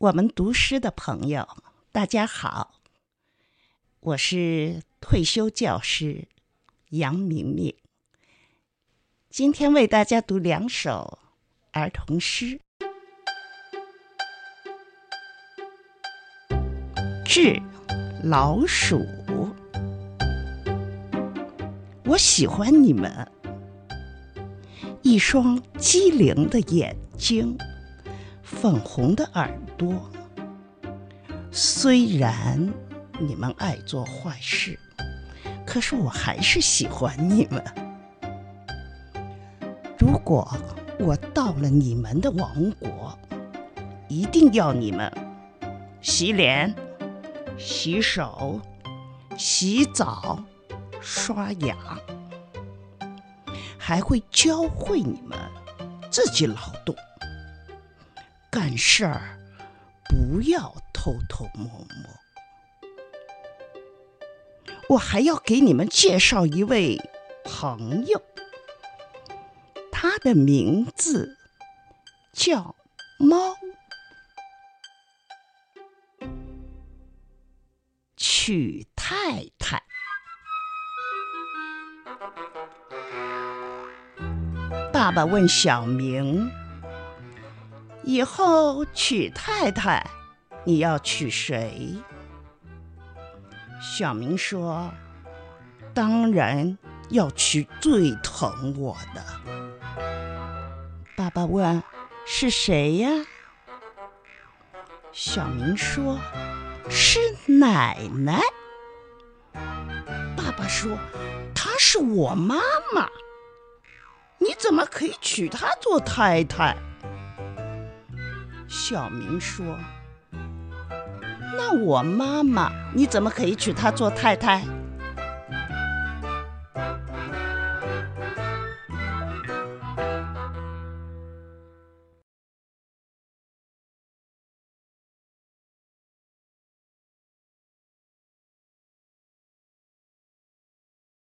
我们读诗的朋友，大家好，我是退休教师杨明明。今天为大家读两首儿童诗，《致老鼠》。我喜欢你们，一双机灵的眼睛。粉红的耳朵，虽然你们爱做坏事，可是我还是喜欢你们。如果我到了你们的王国，一定要你们洗脸、洗手、洗澡、刷牙，还会教会你们自己劳动。干事儿不要偷偷摸摸。我还要给你们介绍一位朋友，他的名字叫猫。娶太太。爸爸问小明。以后娶太太，你要娶谁？小明说：“当然要娶最疼我的。”爸爸问：“是谁呀？”小明说：“是奶奶。”爸爸说：“她是我妈妈，你怎么可以娶她做太太？”小明说：“那我妈妈，你怎么可以娶她做太太？”